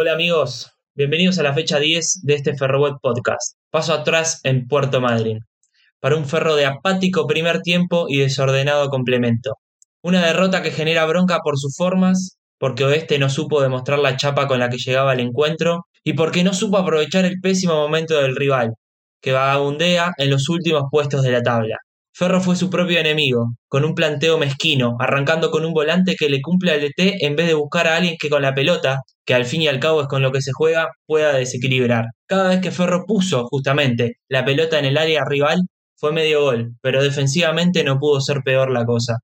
Hola amigos, bienvenidos a la fecha 10 de este Ferrobot Podcast. Paso atrás en Puerto Madryn, para un ferro de apático primer tiempo y desordenado complemento. Una derrota que genera bronca por sus formas, porque Oeste no supo demostrar la chapa con la que llegaba al encuentro y porque no supo aprovechar el pésimo momento del rival, que vagabundea en los últimos puestos de la tabla. Ferro fue su propio enemigo, con un planteo mezquino, arrancando con un volante que le cumple al ET en vez de buscar a alguien que con la pelota, que al fin y al cabo es con lo que se juega, pueda desequilibrar. Cada vez que Ferro puso, justamente, la pelota en el área rival, fue medio gol, pero defensivamente no pudo ser peor la cosa.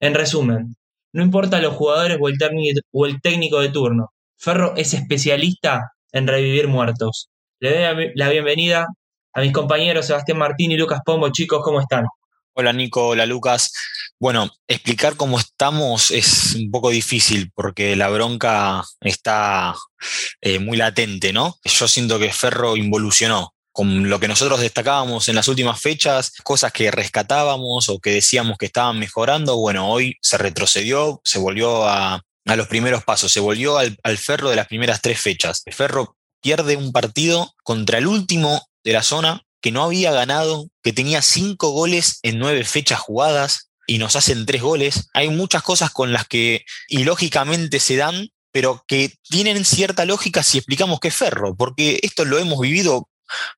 En resumen, no importa los jugadores o el técnico de turno, Ferro es especialista en revivir muertos. Le doy la bienvenida a mis compañeros Sebastián Martín y Lucas Pombo. Chicos, ¿cómo están? Hola Nico, hola Lucas. Bueno, explicar cómo estamos es un poco difícil porque la bronca está eh, muy latente, ¿no? Yo siento que Ferro involucionó con lo que nosotros destacábamos en las últimas fechas, cosas que rescatábamos o que decíamos que estaban mejorando, bueno, hoy se retrocedió, se volvió a, los primeros pasos, se volvió al, al Ferro de las primeras tres fechas. El Ferro pierde un partido contra el último de la zona que no había ganado, que tenía cinco goles en nueve fechas jugadas y nos hacen tres goles. Hay muchas cosas con las que ilógicamente se dan, pero que tienen cierta lógica si explicamos que es Ferro, porque esto lo hemos vivido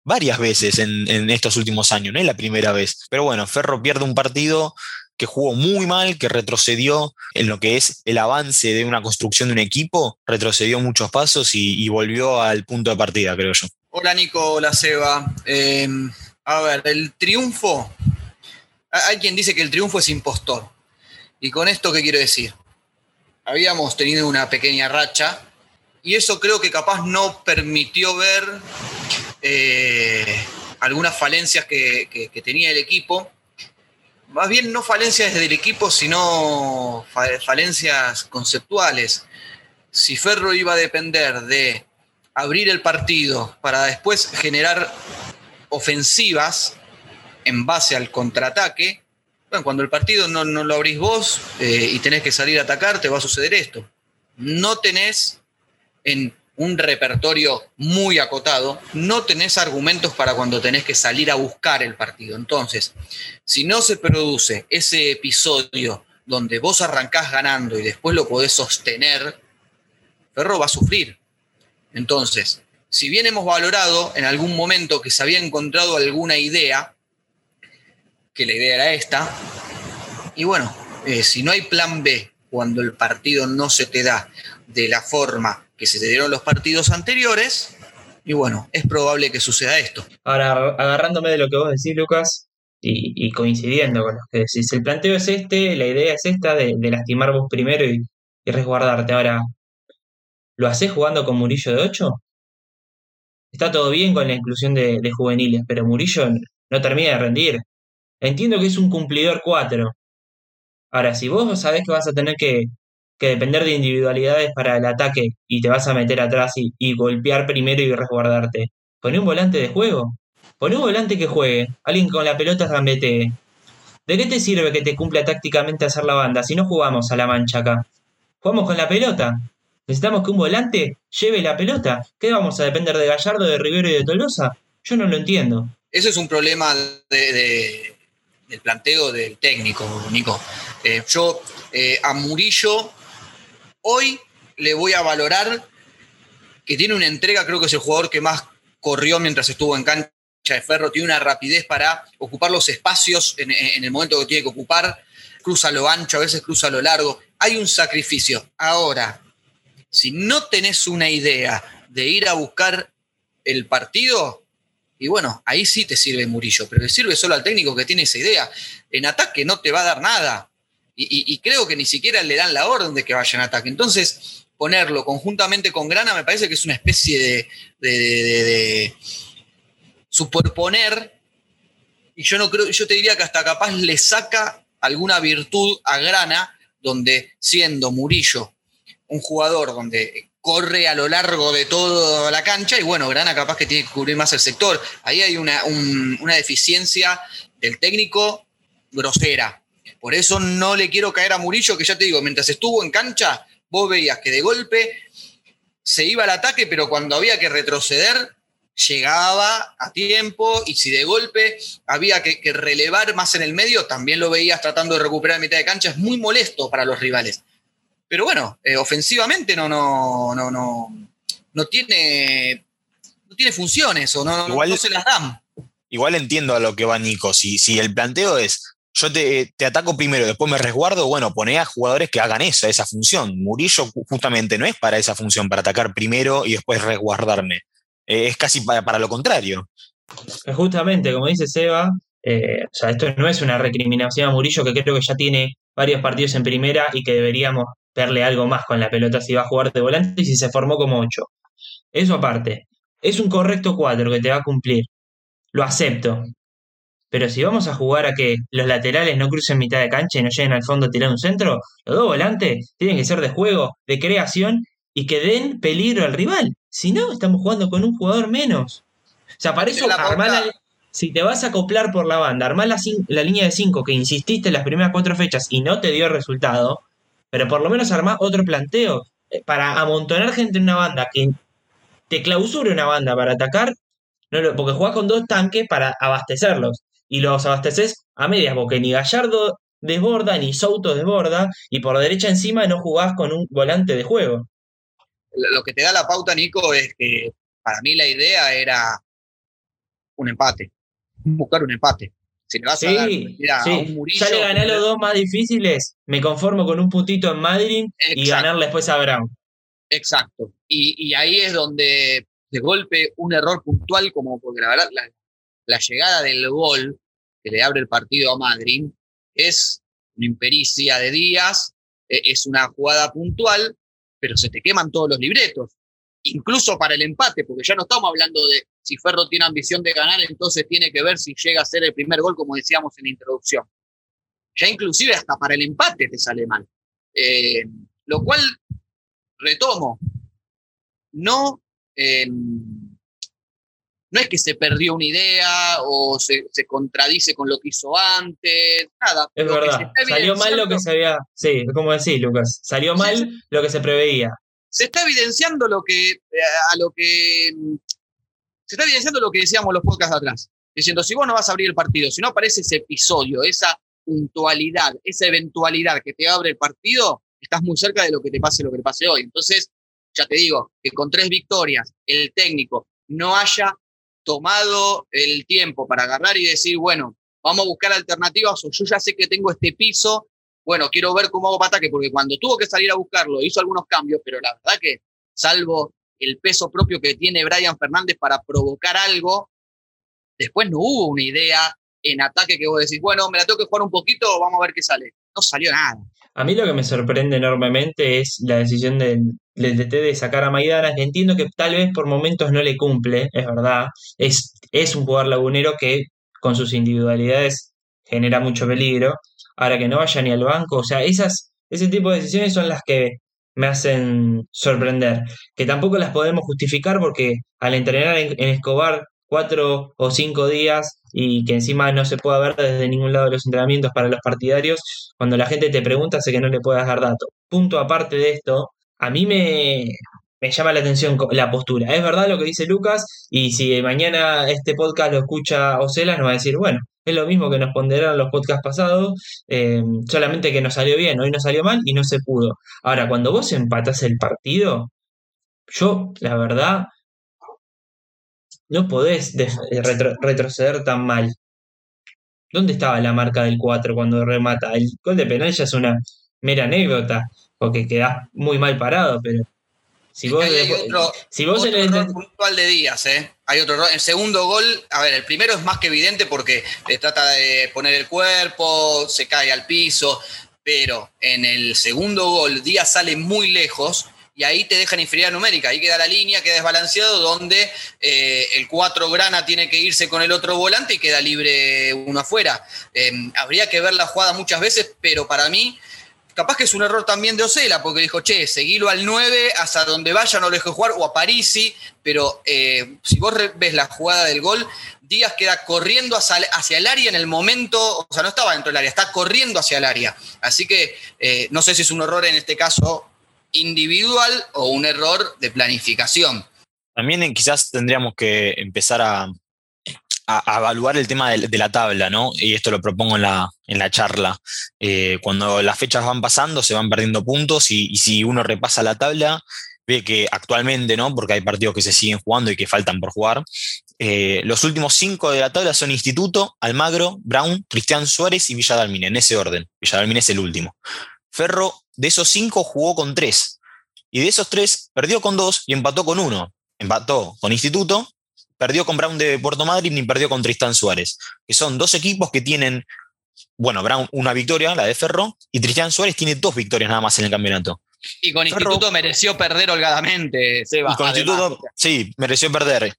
varias veces en, estos últimos años, no es la primera vez. Pero bueno, Ferro pierde un partido que jugó muy mal, que retrocedió en lo que es el avance de una construcción de un equipo, retrocedió muchos pasos y volvió al punto de partida, creo yo. Hola Nico, hola Seba. Em, a ver, el triunfo. Hay quien dice que el triunfo es impostor. ¿Y con esto qué quiero decir? Habíamos tenido una pequeña racha y eso creo que capaz no permitió ver eh, algunas falencias que, tenía el equipo. Más bien no falencias desde el equipo, sino falencias conceptuales. Si Ferro iba a depender de abrir el partido para después generar ofensivas en base al contraataque, cuando el partido no, lo abrís vos eh, y tenés que salir a atacar, te va a suceder esto. No tenés en un repertorio muy acotado, no tenés argumentos para cuando tenés que salir a buscar el partido. Entonces, si no se produce ese episodio donde vos arrancás ganando y después lo podés sostener, Ferro va a sufrir. Entonces, si bien hemos valorado en algún momento que se había encontrado alguna idea, que la idea era esta, y bueno, eh, si no hay plan B cuando el partido no se te da de la forma que se te dieron los partidos anteriores, y bueno, es probable que suceda esto. Ahora, agarrándome de lo que vos decís, Lucas, y, coincidiendo con lo que decís, el planteo es este, la idea es esta de, lastimar vos primero y, y resguardarte. Ahora, ¿Lo haces jugando con Murillo de 8? Está todo bien con la inclusión de, juveniles, pero Murillo no termina de rendir. Entiendo que es un cumplidor 4. Ahora, si vos sabés que vas a tener que, depender de individualidades para el ataque y te vas a meter atrás y, golpear primero y resguardarte, poné un volante de juego. Poné un volante que juegue. Alguien con la pelota gambetee. ¿De qué te sirve que te cumpla tácticamente hacer la banda si no jugamos a la mancha acá? Jugamos con la pelota. ¿Necesitamos que un volante lleve la pelota? ¿Qué vamos a depender de Gallardo, de Rivero y de Tolosa? Yo no lo entiendo. Eso es un problema del planteo del técnico, Nico. Eh, yo eh, a Murillo hoy le voy a valorar que tiene una entrega, creo que es el jugador que más corrió mientras estuvo en cancha de ferro, tiene una rapidez para ocupar los espacios en, el momento que tiene que ocupar, cruza lo ancho, a veces cruza lo largo. Hay un sacrificio. Ahora, si no tenés una idea de ir a buscar el partido, y bueno, ahí sí te sirve Murillo, pero le sirve solo al técnico que tiene esa idea. En ataque no te va a dar nada. Y, creo que ni siquiera le dan la orden de que vaya en ataque. Entonces, ponerlo conjuntamente con Grana me parece que es una especie de, de, superponer. Y yo no creo, yo te diría que hasta capaz le saca alguna virtud a Grana, donde siendo Murillo un jugador donde corre a lo largo de toda la cancha y bueno, Grana capaz que tiene que cubrir más el sector. Ahí hay una, deficiencia del técnico grosera. Por eso no le quiero caer a Murillo, que ya te digo, mientras estuvo en cancha, vos veías que de golpe se iba al ataque, pero cuando había que retroceder, llegaba a tiempo y si de golpe había que, relevar más en el medio, también lo veías tratando de recuperar mitad de cancha. Es muy molesto para los rivales. Pero bueno, eh, ofensivamente no, no, no, no, no tiene, no tiene funciones o no, no se las dan. Igual entiendo a lo que va Nico. Si, si el planteo es yo te, ataco primero, después me resguardo, bueno, poné a jugadores que hagan esa, esa función. Murillo justamente no es para esa función, para atacar primero y después resguardarme. Eh, es casi para, lo contrario. Justamente, como dice Seba, eh, o sea, esto no es una recriminación a Murillo, que creo que ya tiene varios partidos en primera y que deberíamos verle algo más con la pelota si va a jugar de volante y si se formó como 8. Eso aparte, es un correcto cuadro que te va a cumplir. Lo acepto. Pero si vamos a jugar a que los laterales no crucen mitad de cancha y no lleguen al fondo a tirar un centro, los dos volantes tienen que ser de juego, de creación y que den peligro al rival. Si no, estamos jugando con un jugador menos. O sea, para eso, si te vas a acoplar por la banda, armar la, la línea de 5 que insististe en las primeras cuatro fechas y no te dio resultado, pero por lo menos armar otro planteo eh, para amontonar gente en una banda que te clausure una banda para atacar, no porque jugás con dos tanques para abastecerlos y los abasteces a medias, porque ni Gallardo desborda, ni Souto desborda, y por derecha encima no jugás con un volante de juego. Lo que te da la pauta, Nico, es que para mí la idea era un empate, buscar un empate. Si le vas a dar a un Murillo, ya le gané los dos más difíciles, me conformo con un puntito en Madrid y ganarle después a Brown. Exacto. Y, ahí es donde de golpe un error puntual, como porque la verdad la llegada del gol que le abre el partido a Madrid es una impericia de días, e, es una jugada puntual, pero se te queman todos los libretos, incluso para el empate, porque ya no estamos hablando de si Ferro tiene ambición de ganar, entonces tiene que ver si llega a ser el primer gol, como decíamos en la introducción. Ya inclusive hasta para el empate te sale mal. Eh, lo cual, retomo, no... Eh, no es que se perdió una idea o se, contradice con lo que hizo antes, nada. Es verdad, salió mal lo que se había, sí, como decís, Lucas, salió mal lo que se preveía. Se está evidenciando lo que, eh, a lo que, se está evidenciando lo que decíamos los podcasts atrás, diciendo, si vos no vas a abrir el partido, si no aparece ese episodio, esa puntualidad, esa eventualidad que te abre el partido, estás muy cerca de lo que te pase lo que te pase hoy. Entonces, ya te digo, que con tres victorias el técnico no haya tomado el tiempo para agarrar y decir, bueno, vamos a buscar alternativas o yo ya sé que tengo este piso, bueno, quiero ver cómo hago para ataque, porque cuando tuvo que salir a buscarlo hizo algunos cambios, pero la verdad que salvo el peso propio que tiene Brian Fernández para provocar algo, después no hubo una idea en ataque que vos decís, bueno, me la tengo que jugar un poquito, vamos a ver qué sale. No salió nada. A mí lo que me sorprende enormemente es la decisión del, DT de sacar a Maidana, que entiendo que tal vez por momentos no le cumple, es verdad. Es, es un jugador lagunero que con sus individualidades genera mucho peligro. Ahora que no vaya ni al banco, o sea, esas, ese tipo de decisiones son las que me hacen sorprender. Que tampoco las podemos justificar porque al entrenar en Escobar cuatro o cinco días y que encima no se pueda ver desde ningún lado de los entrenamientos para los partidarios, cuando la gente te pregunta sé que no le puedas dar datos. Punto aparte de esto, a mí me, me llama la atención la postura. Es verdad lo que dice Lucas y si mañana este podcast lo escucha Ocela nos va a decir, bueno, es lo mismo que nos ponderaron los podcasts pasados, eh, solamente que nos salió bien, hoy no salió mal y no se pudo. Ahora, cuando vos empatás el partido, yo, la verdad, no podés eh, retroceder tan mal. ¿Dónde estaba la marca del 4 cuando remata? El gol de penal ya es una mera anécdota, porque quedás muy mal parado, pero si vos, hay otro, si vos otro error puntual de Díaz, ¿eh? Hay otro error. El segundo gol, a ver, el primero es más que evidente porque le trata de poner el cuerpo, se cae al piso, pero en el segundo gol Díaz sale muy lejos y ahí te dejan inferioridad numérica. Ahí queda la línea, queda desbalanceado, donde eh, el 4 grana tiene que irse con el otro volante y queda libre uno afuera. Em, habría que ver la jugada muchas veces, pero para mí, capaz que es un error también de Ocela, porque dijo, che, seguilo al 9, hasta donde vaya no lo dejo jugar, o a Parisi, pero eh, si vos ves la jugada del gol, Díaz queda corriendo hacia, el área en el momento, o sea, no estaba dentro del área, está corriendo hacia el área. Así que eh, no sé si es un error en este caso individual o un error de planificación. También quizás tendríamos que empezar a, a, evaluar el tema de, la tabla, ¿no? Y esto lo propongo en la, en la charla. Eh, cuando las fechas van pasando, se van perdiendo puntos y, si uno repasa la tabla, ve que actualmente, ¿no? Porque hay partidos que se siguen jugando y que faltan por jugar. Eh, los últimos cinco de la tabla son Instituto, Almagro, Brown, Cristian Suárez y Villa en ese orden. Villa es el último. Ferro, de esos cinco, jugó con tres. Y de esos tres, perdió con dos y empató con uno. Empató con Instituto, perdió con Brown de Puerto Madrid ni perdió con Tristán Suárez, que son dos equipos que tienen, bueno, Brown una victoria, la de Ferro, y Tristán Suárez tiene dos victorias nada más en el campeonato. Y con Instituto mereció perder holgadamente, Seba. Y con Instituto, sí, mereció perder.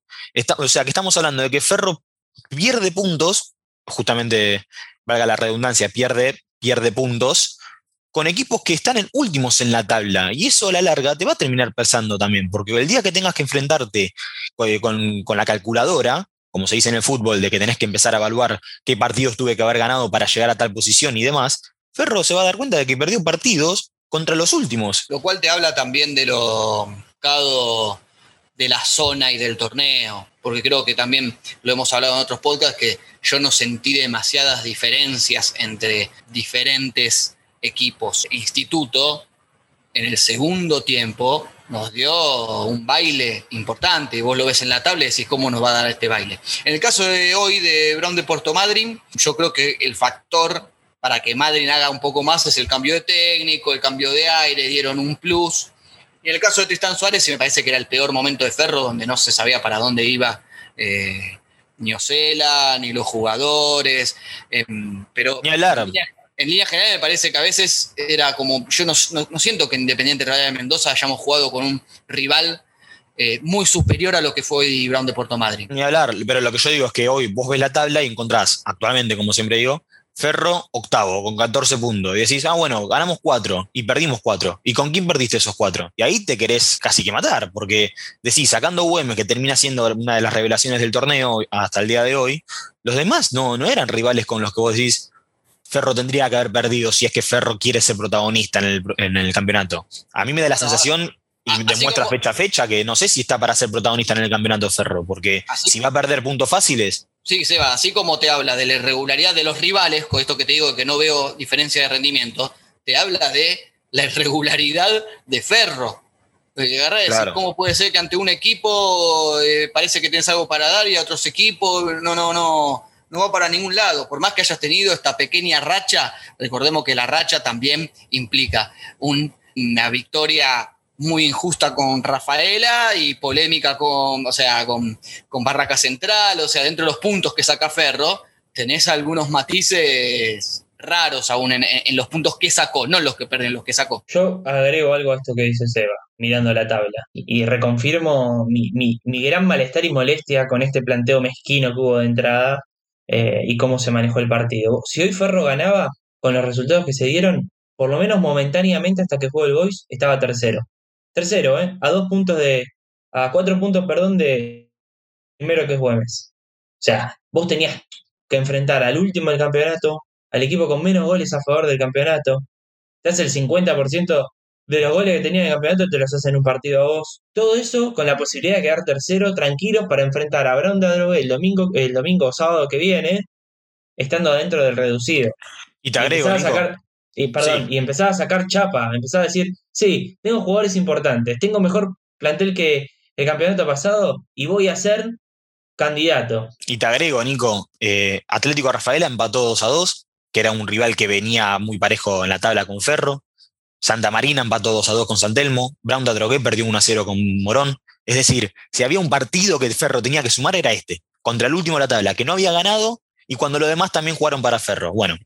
o sea, que estamos hablando de que Ferro pierde puntos, justamente, valga la redundancia, pierde, pierde puntos con equipos que están en últimos en la tabla. Y eso a la larga te va a terminar pesando también, porque el día que tengas que enfrentarte eh, con, la calculadora, como se dice en el fútbol, de que tenés que empezar a evaluar qué partidos tuve que haber ganado para llegar a tal posición y demás, Ferro se va a dar cuenta de que perdió partidos contra los últimos. Lo cual te habla también de lo de la zona y del torneo, porque creo que también lo hemos hablado en otros podcasts, que yo no sentí demasiadas diferencias entre diferentes equipos. Instituto, en el segundo tiempo, nos dio un baile importante. Vos lo ves en la tabla y decís cómo nos va a dar este baile. En el caso de hoy de Brown de Puerto Madryn, yo creo que el factor para que Madryn haga un poco más es el cambio de técnico, el cambio de aire, dieron un plus. Y en el caso de Tristán Suárez, me parece que era el peor momento de Ferro, donde no se sabía para dónde iba eh, ni Ocela, ni los jugadores. Em, pero ni hablar en línea general me parece que a veces era como, yo no, siento que Independiente de Mendoza hayamos jugado con un rival eh, muy superior a lo que fue Brown de Puerto Madryn. Ni hablar, pero lo que yo digo es que hoy vos ves la tabla y encontrás actualmente, como siempre digo, Ferro octavo con 14 puntos. Y decís, ah, bueno, ganamos 4 y perdimos 4. ¿Y con quién perdiste esos 4? Y ahí te querés casi que matar, porque decís, sacando UM, que termina siendo una de las revelaciones del torneo hasta el día de hoy, los demás no, no eran rivales con los que vos decís, Ferro tendría que haber perdido si es que Ferro quiere ser protagonista en el, campeonato. A mí me da la sensación, y demuestra fecha a fecha, que no sé si está para ser protagonista en el campeonato Ferro, porque si va a perder puntos fáciles. Sí, Seba, así como te habla de la irregularidad de los rivales, con esto que te digo que no veo diferencia de rendimiento, te habla de la irregularidad de Ferro. Llegar a decir cómo puede ser que ante un equipo eh, parece que tienes algo para dar y a otros equipos no, no, no no va para ningún lado. Por más que hayas tenido esta pequeña racha, recordemos que la racha también implica una victoria muy injusta con Rafaela y polémica con, o sea, con, con Barraca Central, o sea, dentro de los puntos que saca Ferro, tenés algunos matices raros aún en, los puntos que sacó, no los que perden, los que sacó. Yo agrego algo a esto que dice Seba, mirando la tabla, y, reconfirmo mi, mi, gran malestar y molestia con este planteo mezquino que hubo de entrada eh, y cómo se manejó el partido. Si hoy Ferro ganaba, con los resultados que se dieron, por lo menos momentáneamente hasta que jugó el Boys, estaba tercero. Tercero, ¿eh? A dos puntos de. A cuatro puntos, perdón, de primero que es Güemes. O sea, vos tenías que enfrentar al último del campeonato, al equipo con menos goles a favor del campeonato. Te hace el 50% de los goles que tenía en el campeonato te los hacen un partido a vos. Todo eso con la posibilidad de quedar tercero, tranquilo, para enfrentar a Brown de el domingo, el domingo o sábado que viene, estando adentro del reducido. Y te agrego, y, sacar, y, perdón, y empezaba a sacar chapa, empezaba a decir, sí, tengo jugadores importantes, tengo mejor plantel que el campeonato pasado y voy a ser candidato. Y te agrego, Nico, eh, Atlético Rafaela empató 2 a 2, que era un rival que venía muy parejo en la tabla con Ferro. Santa Marina empató 2 a 2 con Santelmo, Brown de Drogué perdió 1 a 0 con Morón. Es decir, si había un partido que Ferro tenía que sumar era este, contra el último de la tabla, que no había ganado, y cuando los demás también jugaron para Ferro. Bueno,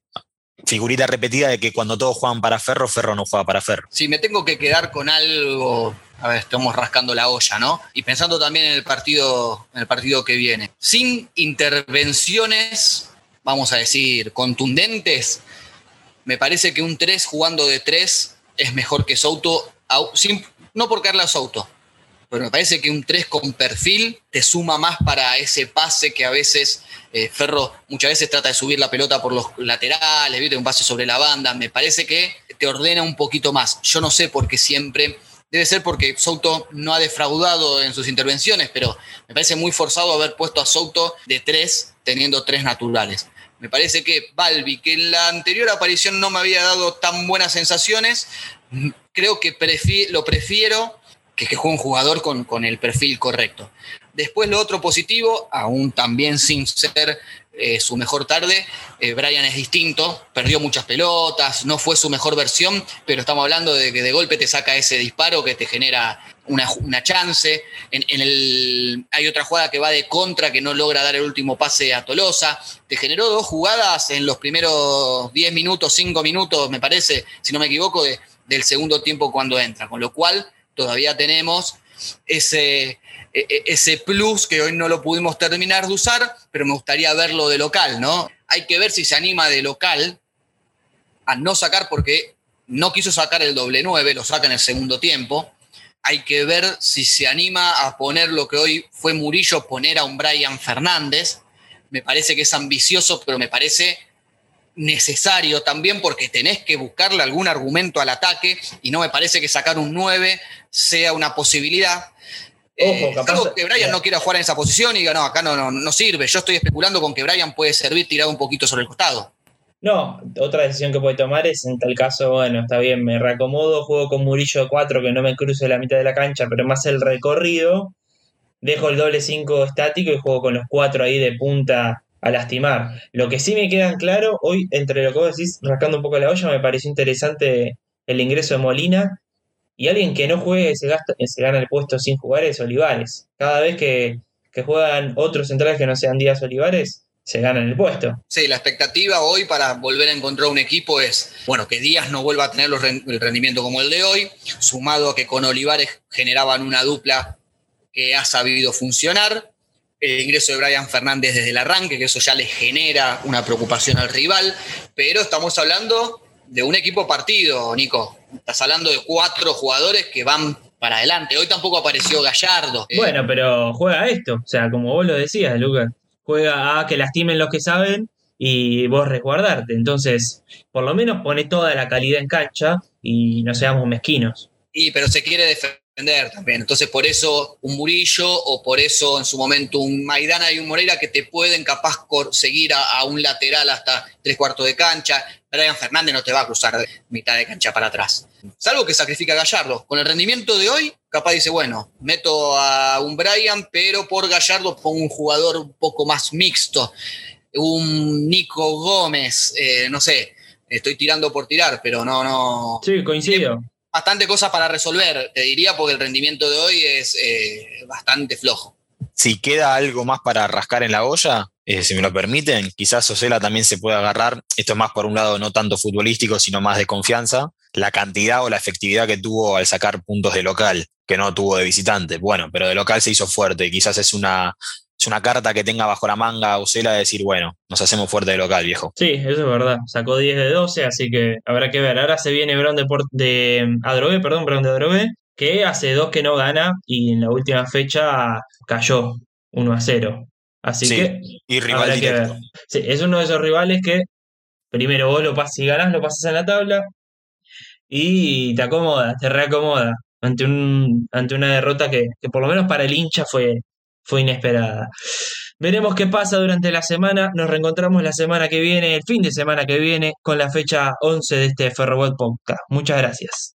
figurita repetida de que cuando todos juegan para Ferro, Ferro no juega para Ferro. Si me tengo que quedar con algo, a ver, estamos rascando la olla, ¿no? Y pensando también en el partido, en el partido que viene. Sin intervenciones, vamos a decir, contundentes, me parece que un 3 jugando de 3 es mejor que Souto, no por Carla Souto, pero me parece que un 3 con perfil te suma más para ese pase que a veces eh, Ferro muchas veces trata de subir la pelota por los laterales, ¿viste? un pase sobre la banda, me parece que te ordena un poquito más. Yo no sé por qué siempre, debe ser porque Souto no ha defraudado en sus intervenciones, pero me parece muy forzado haber puesto a Souto de 3 teniendo tres naturales. Me parece que Balbi, que en la anterior aparición no me había dado tan buenas sensaciones, creo que lo prefiero que, que juegue un jugador con, con, el perfil correcto. Después lo otro positivo, aún también sin ser eh, su mejor tarde, eh, Brian es distinto, perdió muchas pelotas, no fue su mejor versión, pero estamos hablando de que de golpe te saca ese disparo que te genera una, una chance. En, el, hay otra jugada que va de contra que no logra dar el último pase a Tolosa. Te generó dos jugadas en los primeros 10 minutos, 5 minutos, me parece, si no me equivoco, de, del segundo tiempo cuando entra, con lo cual todavía tenemos ese, ese plus que hoy no lo pudimos terminar de usar, pero me gustaría verlo de local, ¿no? Hay que ver si se anima de local a no sacar porque no quiso sacar el doble 9, lo saca en el segundo tiempo. Hay que ver si se anima a poner lo que hoy fue Murillo, poner a un Brian Fernández. Me parece que es ambicioso, pero me parece necesario también porque tenés que buscarle algún argumento al ataque y no me parece que sacar un 9 sea una posibilidad. Ojo, eh, que Brian no quiera jugar en esa posición y diga, no, acá no, no, no, sirve. Yo estoy especulando con que Brian puede servir tirado un poquito sobre el costado. No, otra decisión que puede tomar es en tal caso, bueno, está bien, me reacomodo, juego con Murillo 4 que no me cruce la mitad de la cancha, pero más el recorrido, dejo el doble 5 estático y juego con los 4 ahí de punta a lastimar. Lo que sí me queda claro, hoy entre lo que vos decís, rascando un poco la olla, me pareció interesante el ingreso de Molina. Y alguien que no juegue se, gasta, se gana el puesto sin jugar es Olivares. Cada vez que, juegan otros centrales que no sean Díaz Olivares, se ganan el puesto. Sí, la expectativa hoy para volver a encontrar un equipo es, bueno, que Díaz no vuelva a tener el rendimiento como el de hoy, sumado a que con Olivares generaban una dupla que ha sabido funcionar, el ingreso de Brian Fernández desde el arranque, que eso ya le genera una preocupación al rival, pero estamos hablando de un equipo partido, Nico. Estás hablando de cuatro jugadores que van para adelante. Hoy tampoco apareció Gallardo. Eh, bueno, pero juega esto, o sea, como vos lo decías, Lucas, juega a que lastimen los que saben y vos resguardarte. Entonces, por lo menos pone toda la calidad en cancha y no seamos mezquinos. Y pero se quiere defender también. Entonces, por eso un Murillo o por eso en su momento un Maidana y un Moreira que te pueden capaz seguir a, un lateral hasta tres cuartos de cancha. Brian Fernández no te va a cruzar mitad de cancha para atrás. Salvo que sacrifica a Gallardo. Con el rendimiento de hoy, capaz dice, bueno, meto a un Brian, pero por Gallardo pongo un jugador un poco más mixto. Un Nico Gómez, eh, no sé, estoy tirando por tirar, pero no, no. Sí, coincido bastante cosas para resolver, te diría, porque el rendimiento de hoy es eh, bastante flojo. Si queda algo más para rascar en la olla, eh, si me lo permiten, quizás Osela también se pueda agarrar, esto es más por un lado no tanto futbolístico, sino más de confianza, la cantidad o la efectividad que tuvo al sacar puntos de local, que no tuvo de visitante. Bueno, pero de local se hizo fuerte, quizás es una es una carta que tenga bajo la manga Usela de decir, bueno, nos hacemos fuerte de local, viejo. Sí, eso es verdad. Sacó 10 de 12, así que habrá que ver. Ahora se viene Brown de, de Adrogué, perdón, Brown de Adrogué, que hace dos que no gana y en la última fecha cayó 1 a 0. Así que. Y rival directo. Sí, es uno de esos rivales que primero vos lo pasas, si ganás, lo pasas en la tabla y te acomoda, te reacomoda ante, un, ante una derrota que, que por lo menos para el hincha fue, fue inesperada. Veremos qué pasa durante la semana. Nos reencontramos la semana que viene, el fin de semana que viene, con la fecha 11 de este Ferrobot Podcast. Muchas gracias.